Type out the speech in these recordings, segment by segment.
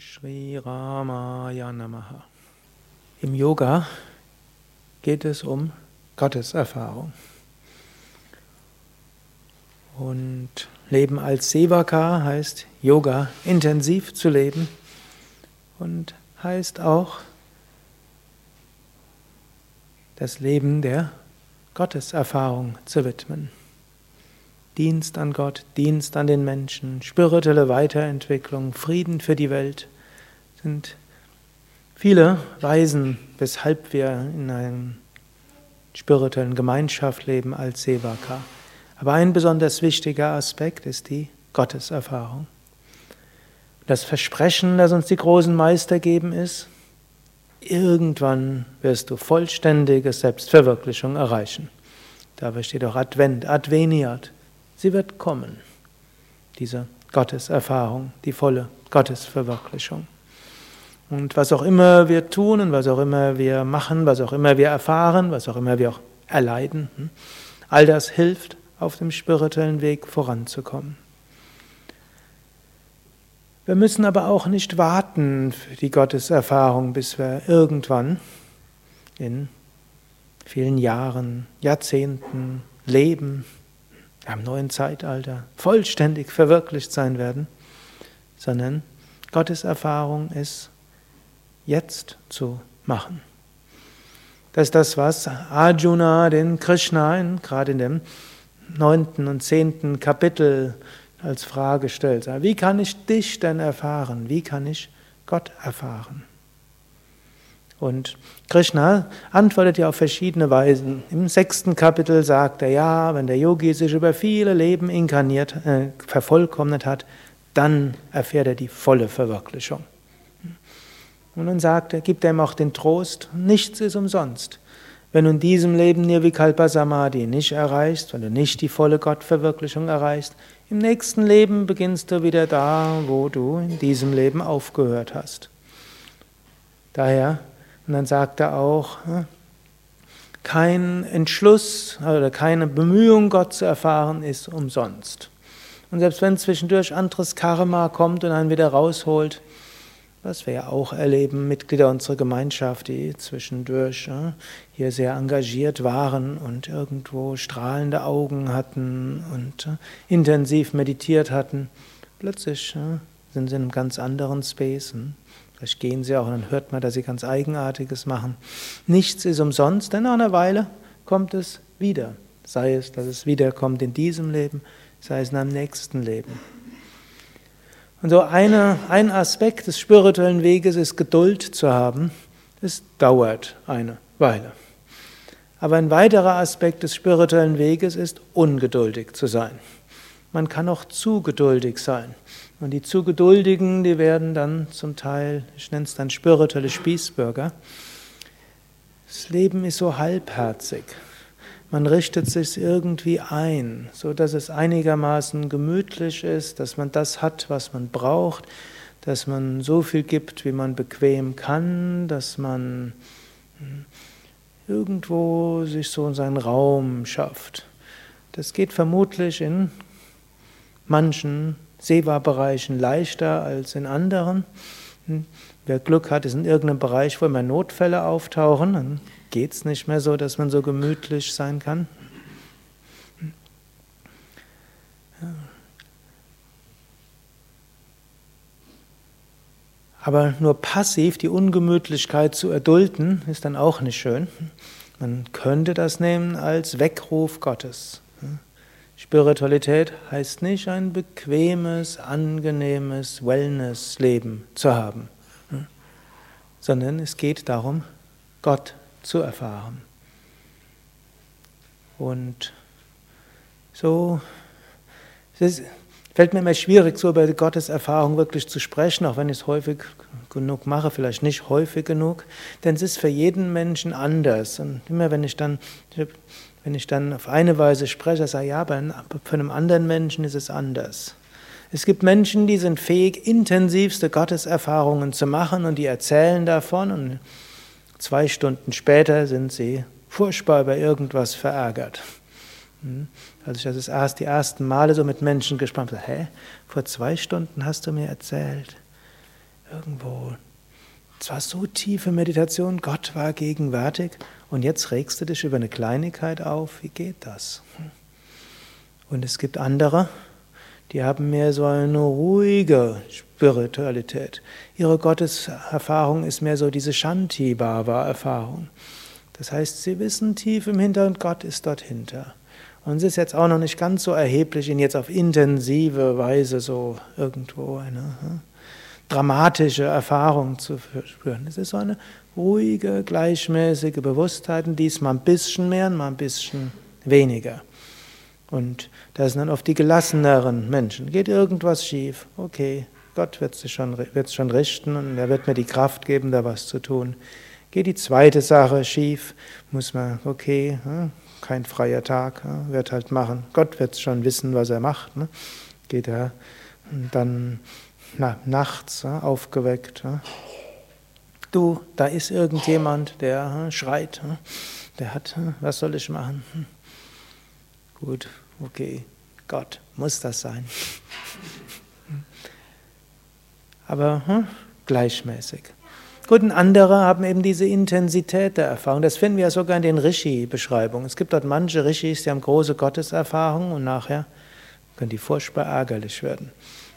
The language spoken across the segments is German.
Shri Ramaya Namaha. Im Yoga geht es um Gotteserfahrung. Und Leben als Sevaka heißt Yoga intensiv zu leben und heißt auch das Leben der Gotteserfahrung zu widmen. Dienst an Gott, Dienst an den Menschen, spirituelle Weiterentwicklung, Frieden für die Welt sind viele Weisen, weshalb wir in einer spirituellen Gemeinschaft leben als Sevaka. Aber ein besonders wichtiger Aspekt ist die Gotteserfahrung. Das Versprechen, das uns die großen Meister geben, ist, irgendwann wirst du vollständige Selbstverwirklichung erreichen. Dabei steht auch Advent, Adveniat. Sie wird kommen, diese Gotteserfahrung, die volle Gottesverwirklichung. Und was auch immer wir tun und was auch immer wir machen, was auch immer wir erfahren, was auch immer wir auch erleiden, hm, all das hilft, auf dem spirituellen Weg voranzukommen. Wir müssen aber auch nicht warten für die Gotteserfahrung, bis wir irgendwann in vielen Jahren, Jahrzehnten leben, am neuen Zeitalter vollständig verwirklicht sein werden, sondern Gottes Erfahrung ist jetzt zu machen. Das ist das, was Arjuna den Krishna gerade in dem neunten und zehnten Kapitel als Frage stellt. Wie kann ich dich denn erfahren? Wie kann ich Gott erfahren? Und Krishna antwortet ja auf verschiedene Weisen. Im sechsten Kapitel sagt er, ja, wenn der Yogi sich über viele Leben inkarniert, äh, vervollkommnet hat, dann erfährt er die volle Verwirklichung. Und dann sagt er, gibt er ihm auch den Trost, nichts ist umsonst. Wenn du in diesem Leben Nirvikalpa Samadhi nicht erreichst, wenn du nicht die volle Gottverwirklichung erreichst, im nächsten Leben beginnst du wieder da, wo du in diesem Leben aufgehört hast. Daher und dann sagt er auch, kein Entschluss oder keine Bemühung, Gott zu erfahren, ist umsonst. Und selbst wenn zwischendurch anderes Karma kommt und einen wieder rausholt, was wir ja auch erleben, Mitglieder unserer Gemeinschaft, die zwischendurch hier sehr engagiert waren und irgendwo strahlende Augen hatten und intensiv meditiert hatten, plötzlich sind sie in einem ganz anderen Space. Vielleicht gehen sie auch und dann hört man, dass sie ganz Eigenartiges machen. Nichts ist umsonst, denn nach einer Weile kommt es wieder. Sei es, dass es wiederkommt in diesem Leben, sei es in einem nächsten Leben. Und so eine, ein Aspekt des spirituellen Weges ist Geduld zu haben. Es dauert eine Weile. Aber ein weiterer Aspekt des spirituellen Weges ist ungeduldig zu sein. Man kann auch zu geduldig sein. Und die zu Geduldigen, die werden dann zum Teil, ich nenne es dann spirituelle Spießbürger. Das Leben ist so halbherzig. Man richtet sich irgendwie ein, so dass es einigermaßen gemütlich ist, dass man das hat, was man braucht, dass man so viel gibt, wie man bequem kann, dass man hm, irgendwo sich so in seinen Raum schafft. Das geht vermutlich in manchen Seva-Bereichen leichter als in anderen. Hm, wer Glück hat, ist in irgendeinem Bereich, wo immer Notfälle auftauchen, dann geht es nicht mehr so, dass man so gemütlich sein kann. Aber nur passiv die Ungemütlichkeit zu erdulden, ist dann auch nicht schön. Man könnte das nehmen als Weckruf Gottes. Spiritualität heißt nicht ein bequemes, angenehmes Wellness-Leben zu haben, hm? sondern es geht darum, Gott zu erfahren. Und so es fällt mir immer schwierig, so über Gottes Erfahrung wirklich zu sprechen, auch wenn ich es häufig genug mache, vielleicht nicht häufig genug, denn es ist für jeden Menschen anders. Und immer wenn ich dann wenn ich dann auf eine Weise spreche, sage ich, ja, aber für einen anderen Menschen ist es anders. Es gibt Menschen, die sind fähig, intensivste Gotteserfahrungen zu machen und die erzählen davon und zwei Stunden später sind sie furchtbar über irgendwas verärgert. Hm? Als ich das erst die ersten Male so mit Menschen gesprochen habe, hä, vor zwei Stunden hast du mir erzählt, irgendwo, zwar so tiefe Meditation, Gott war gegenwärtig und jetzt regst du dich über eine Kleinigkeit auf. Wie geht das? Und es gibt andere, die haben mehr so eine ruhige Spiritualität. Ihre Gotteserfahrung ist mehr so diese Shanti-Bhava-Erfahrung. Das heißt, sie wissen tief im Hintergrund, Gott ist dort hinter. Und es ist jetzt auch noch nicht ganz so erheblich, ihn jetzt auf intensive Weise so irgendwo eine hm, dramatische Erfahrung zu spüren. Es ist so eine ruhige, gleichmäßige Bewusstheit, und diesmal ein bisschen mehr und mal ein bisschen weniger. Und das sind dann oft die gelasseneren Menschen. Geht irgendwas schief? Okay, Gott wird es schon, schon richten und er wird mir die Kraft geben, da was zu tun. Geht die zweite Sache schief, muss man, okay, hm, kein freier Tag, hm, wird halt machen. Gott wird schon wissen, was er macht. Ne? Geht er dann na, nachts aufgeweckt. Du, da ist irgendjemand, der schreit, der hat, was soll ich machen? Gut, okay, Gott, muss das sein. Aber hm, gleichmäßig. Gut, und andere haben eben diese Intensität der Erfahrung. Das finden wir ja sogar in den Rishi-Beschreibungen. Es gibt dort manche Rishis, die haben große Gotteserfahrungen und nachher können die furchtbar ärgerlich werden.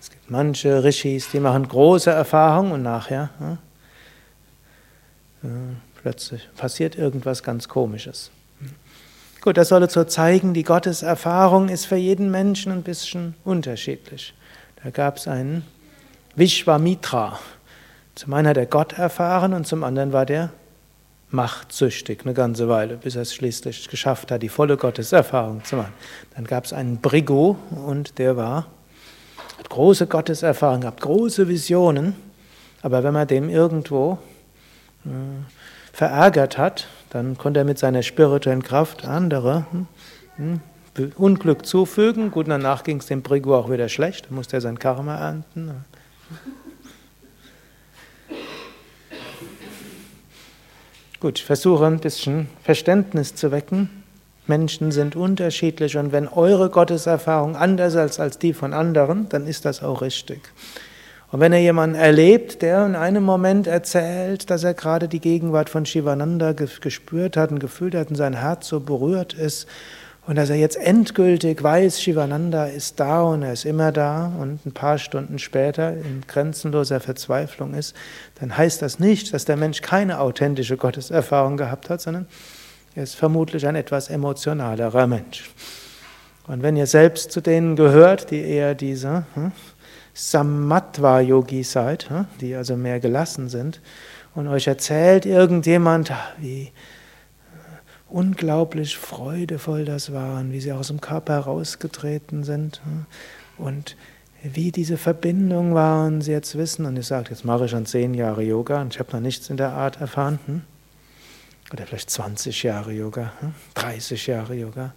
Es gibt manche Rishis, die machen große Erfahrungen und nachher hm, plötzlich passiert irgendwas ganz Komisches. Gut, das solle so zeigen, die Gotteserfahrung ist für jeden Menschen ein bisschen unterschiedlich. Da gab es einen Vishwamitra. Zum einen hat er Gott erfahren und zum anderen war der machtsüchtig eine ganze Weile, bis er es schließlich geschafft hat, die volle Gotteserfahrung zu machen. Dann gab es einen Brigo und der war, hat große Gotteserfahrung gehabt, große Visionen, aber wenn man dem irgendwo verärgert hat, dann konnte er mit seiner spirituellen Kraft andere hm, hm, Unglück zufügen. Gut, danach ging es dem Brigo auch wieder schlecht, da musste er sein Karma ernten. Gut, ich versuche ein bisschen Verständnis zu wecken. Menschen sind unterschiedlich und wenn eure Gotteserfahrung anders ist als die von anderen, dann ist das auch richtig. Und wenn er jemanden erlebt, der in einem Moment erzählt, dass er gerade die Gegenwart von Shivananda gespürt hat und gefühlt hat und sein Herz so berührt ist und dass er jetzt endgültig weiß, Shivananda ist da und er ist immer da und ein paar Stunden später in grenzenloser Verzweiflung ist, dann heißt das nicht, dass der Mensch keine authentische Gotteserfahrung gehabt hat, sondern er ist vermutlich ein etwas emotionalerer Mensch. Und wenn ihr selbst zu denen gehört, die eher diese hm, Samatva-Yogi seid, die also mehr gelassen sind, und euch erzählt irgendjemand, wie unglaublich freudevoll das war und wie sie aus dem Körper herausgetreten sind und wie diese Verbindung war und sie jetzt wissen, und ich sage, jetzt mache ich schon zehn Jahre Yoga und ich habe noch nichts in der Art erfahren, hm? oder vielleicht 20 Jahre Yoga, 30 Jahre Yoga.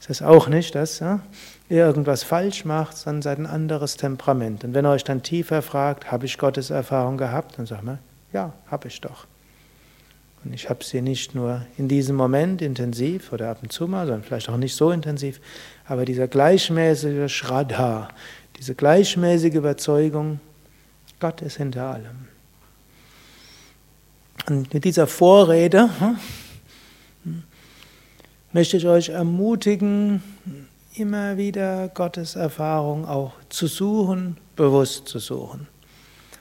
Das ist auch nicht, dass ja, ihr irgendwas falsch macht, sondern seid ein anderes Temperament. Und wenn ihr euch dann tiefer fragt, habe ich Gottes Erfahrung gehabt, dann sagt man, ja, habe ich doch. Und ich habe sie nicht nur in diesem Moment intensiv oder ab und zu mal, sondern vielleicht auch nicht so intensiv, aber dieser gleichmäßige Shraddha, diese gleichmäßige Überzeugung, Gott ist hinter allem. Und mit dieser Vorrede hm, möchte ich euch ermutigen, immer wieder Gottes Erfahrung auch zu suchen, bewusst zu suchen.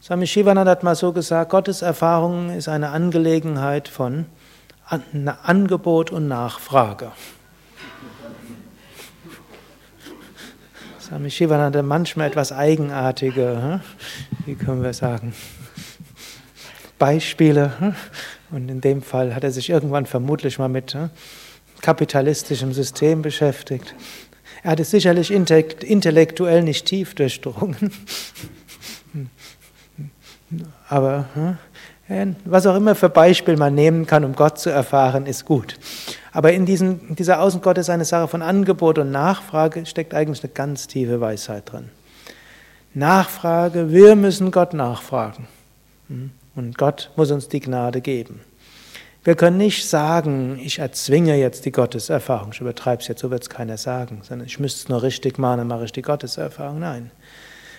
Swami Shivananda hat mal so gesagt, Gottes Erfahrung ist eine Angelegenheit von Angebot und Nachfrage. Swami Shivananda manchmal etwas eigenartige, hm? wie können wir sagen, Beispiele. Hm? Und in dem Fall hat er sich irgendwann vermutlich mal mit hm, kapitalistischem System beschäftigt. Er hat es sicherlich intellektuell nicht tief durchdrungen. Aber hm, was auch immer für Beispiel man nehmen kann, um Gott zu erfahren, ist gut. Aber in diesem, dieser Außengott ist eine Sache von Angebot und Nachfrage, steckt eigentlich eine ganz tiefe Weisheit drin. Nachfrage, wir müssen Gott nachfragen. Hm, und Gott muss uns die Gnade geben. Wir können nicht sagen, ich erzwinge jetzt die Gotteserfahrung. Ich übertreibe es jetzt, so wird es keiner sagen, sondern ich müsste es nur richtig machen, dann mache ich die Gotteserfahrung. Nein.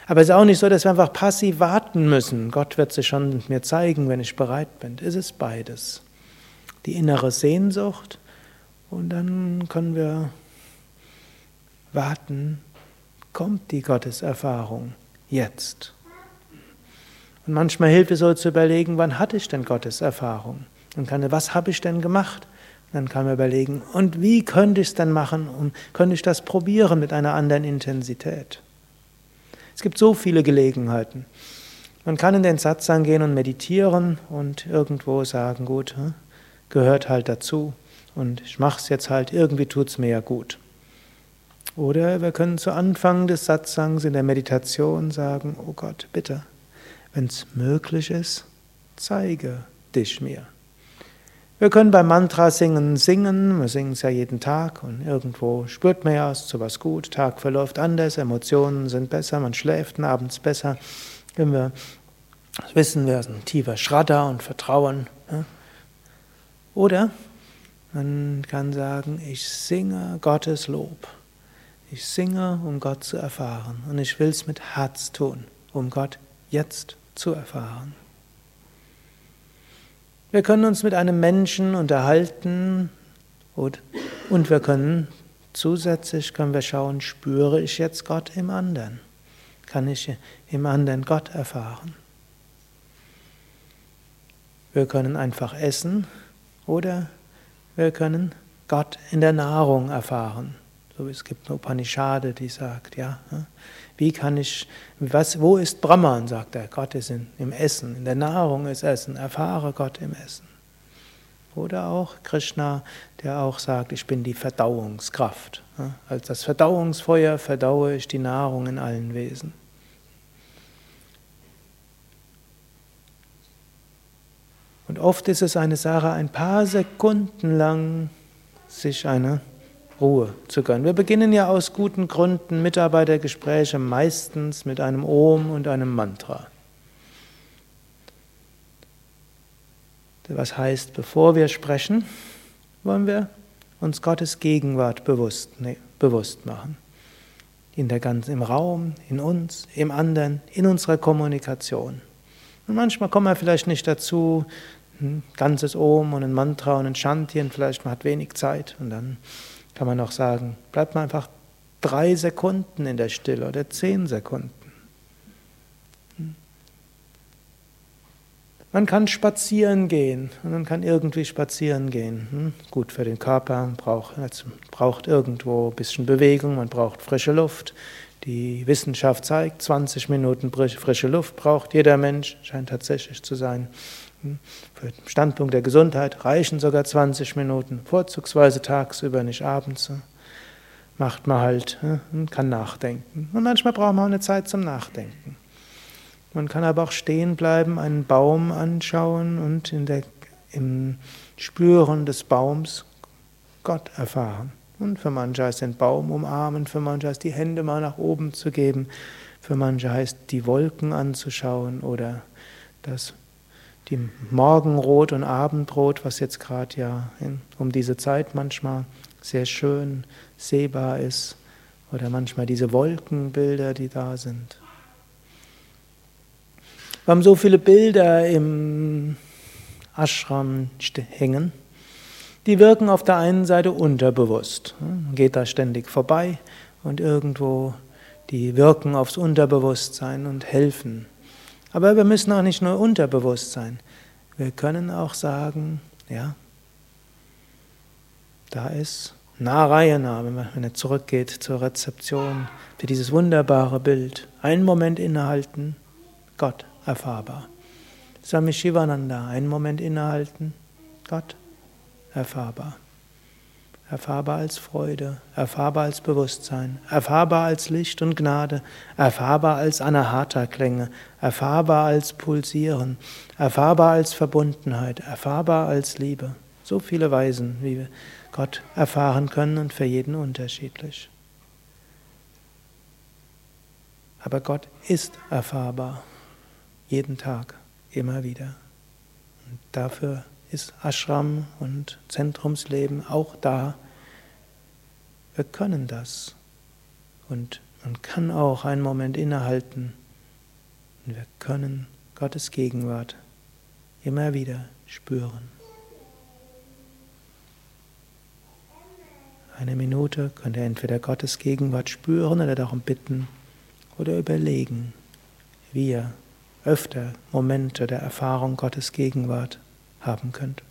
Aber es ist auch nicht so, dass wir einfach passiv warten müssen. Gott wird sich schon mir zeigen, wenn ich bereit bin. Es ist beides. Die innere Sehnsucht und dann können wir warten, kommt die Gotteserfahrung jetzt. Und manchmal hilft es so zu überlegen, wann hatte ich denn Gotteserfahrung? Und kann, was habe ich denn gemacht? Dann kann man überlegen, und wie könnte ich es denn machen? Und könnte ich das probieren mit einer anderen Intensität? Es gibt so viele Gelegenheiten. Man kann in den Satz gehen und meditieren und irgendwo sagen, gut, hm, gehört halt dazu und ich mache es jetzt halt, irgendwie tut es mir ja gut. Oder wir können zu Anfang des Satzangs in der Meditation sagen, oh Gott, bitte, wenn es möglich ist, zeige dich mir. Wir können beim Mantra singen singen, wir singen es ja jeden Tag und irgendwo spürt man ja, es ist sowas gut, Tag verläuft anders, Emotionen sind besser, man schläft abends besser. Wenn wir wissen, wir sind ein tiefer Schradder und Vertrauen. Oder man kann sagen, ich singe Gottes Lob. Ich singe, um Gott zu erfahren. Und ich will es mit Herz tun, um Gott jetzt zu erfahren. Wir können uns mit einem Menschen unterhalten und, und wir können zusätzlich können wir schauen, spüre ich jetzt Gott im anderen? Kann ich im anderen Gott erfahren? Wir können einfach essen oder wir können Gott in der Nahrung erfahren. So, es gibt eine Upanishade, die sagt, ja, hm, wie kann ich, was, wo ist Brahman, sagt er, Gott ist in, im Essen, in der Nahrung ist Essen, erfahre Gott im Essen. Oder auch Krishna, der auch sagt, ich bin die Verdauungskraft. Als das Verdauungsfeuer verdaue ich die Nahrung in allen Wesen. Und oft ist es eine Sache, ein paar Sekunden lang sich eine Ruhe zu gönnen. Wir beginnen ja aus guten Gründen Mitarbeitergespräche meistens mit einem Om und einem Mantra. Was heißt, bevor wir sprechen, wollen wir uns Gottes Gegenwart bewusst, nee, bewusst machen. In der ganzen, Im Raum, in uns, im anderen, in unserer Kommunikation. Und manchmal kommen wir vielleicht nicht dazu, ein ganzes Om und ein Mantra und ein Shanti und vielleicht man hat wenig Zeit und dann kann man auch sagen, bleibt man einfach drei Sekunden in der Stille oder zehn Sekunden. Man kann spazieren gehen und man kann irgendwie spazieren gehen. Hm? Gut für den Körper, braucht, braucht irgendwo ein bisschen Bewegung, man braucht frische Luft. Die Wissenschaft zeigt, 20 Minuten frische Luft braucht jeder Mensch, scheint tatsächlich zu sein. Für den Standpunkt der Gesundheit reichen sogar 20 Minuten, vorzugsweise tagsüber, nicht abends. Macht man halt und kann nachdenken. Und manchmal braucht man auch eine Zeit zum Nachdenken. Man kann aber auch stehen bleiben, einen Baum anschauen und in der, im Spüren des Baums Gott erfahren. Und für manche heißt den Baum umarmen, für manche heißt die Hände mal nach oben zu geben, für manche heißt die Wolken anzuschauen oder das die Morgenrot und Abendrot, was jetzt gerade ja in, um diese Zeit manchmal sehr schön sehbar ist, oder manchmal diese Wolkenbilder, die da sind. Wir haben so viele Bilder im Ashram hängen, die wirken auf der einen Seite unterbewusst. Man geht da ständig vorbei und irgendwo, die wirken aufs Unterbewusstsein und helfen aber wir müssen auch nicht nur unterbewusst sein. Wir können auch sagen, ja, da ist Narayana, wenn er zurückgeht zur Rezeption, für dieses wunderbare Bild. Einen Moment innehalten, Gott erfahrbar. Swami Shivananda, einen Moment innehalten, Gott erfahrbar erfahrbar als Freude, erfahrbar als Bewusstsein, erfahrbar als Licht und Gnade, erfahrbar als Anahata-Klänge, erfahrbar als Pulsieren, erfahrbar als Verbundenheit, erfahrbar als Liebe. So viele Weisen, wie wir Gott erfahren können und für jeden unterschiedlich. Aber Gott ist erfahrbar, jeden Tag, immer wieder. Und dafür ist Ashram und Zentrumsleben auch da. Wir können das. Und Man kann auch einen Moment innehalten und wir können Gottes Gegenwart immer wieder spüren. Eine Minute könnt ihr entweder Gottes Gegenwart spüren oder darum bitten oder überlegen, wie ihr öfter Momente der Erfahrung Gottes Gegenwart haben könnt.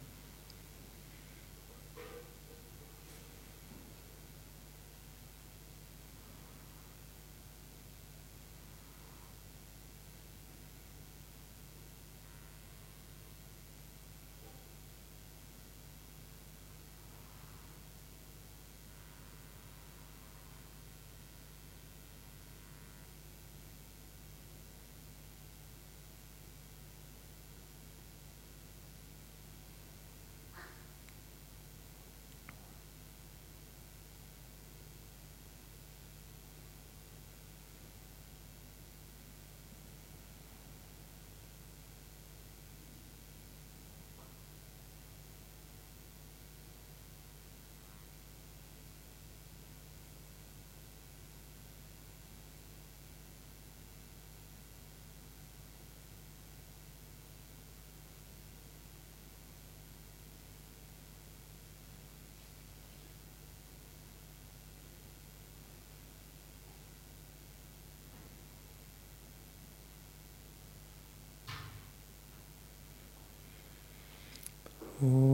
Oh.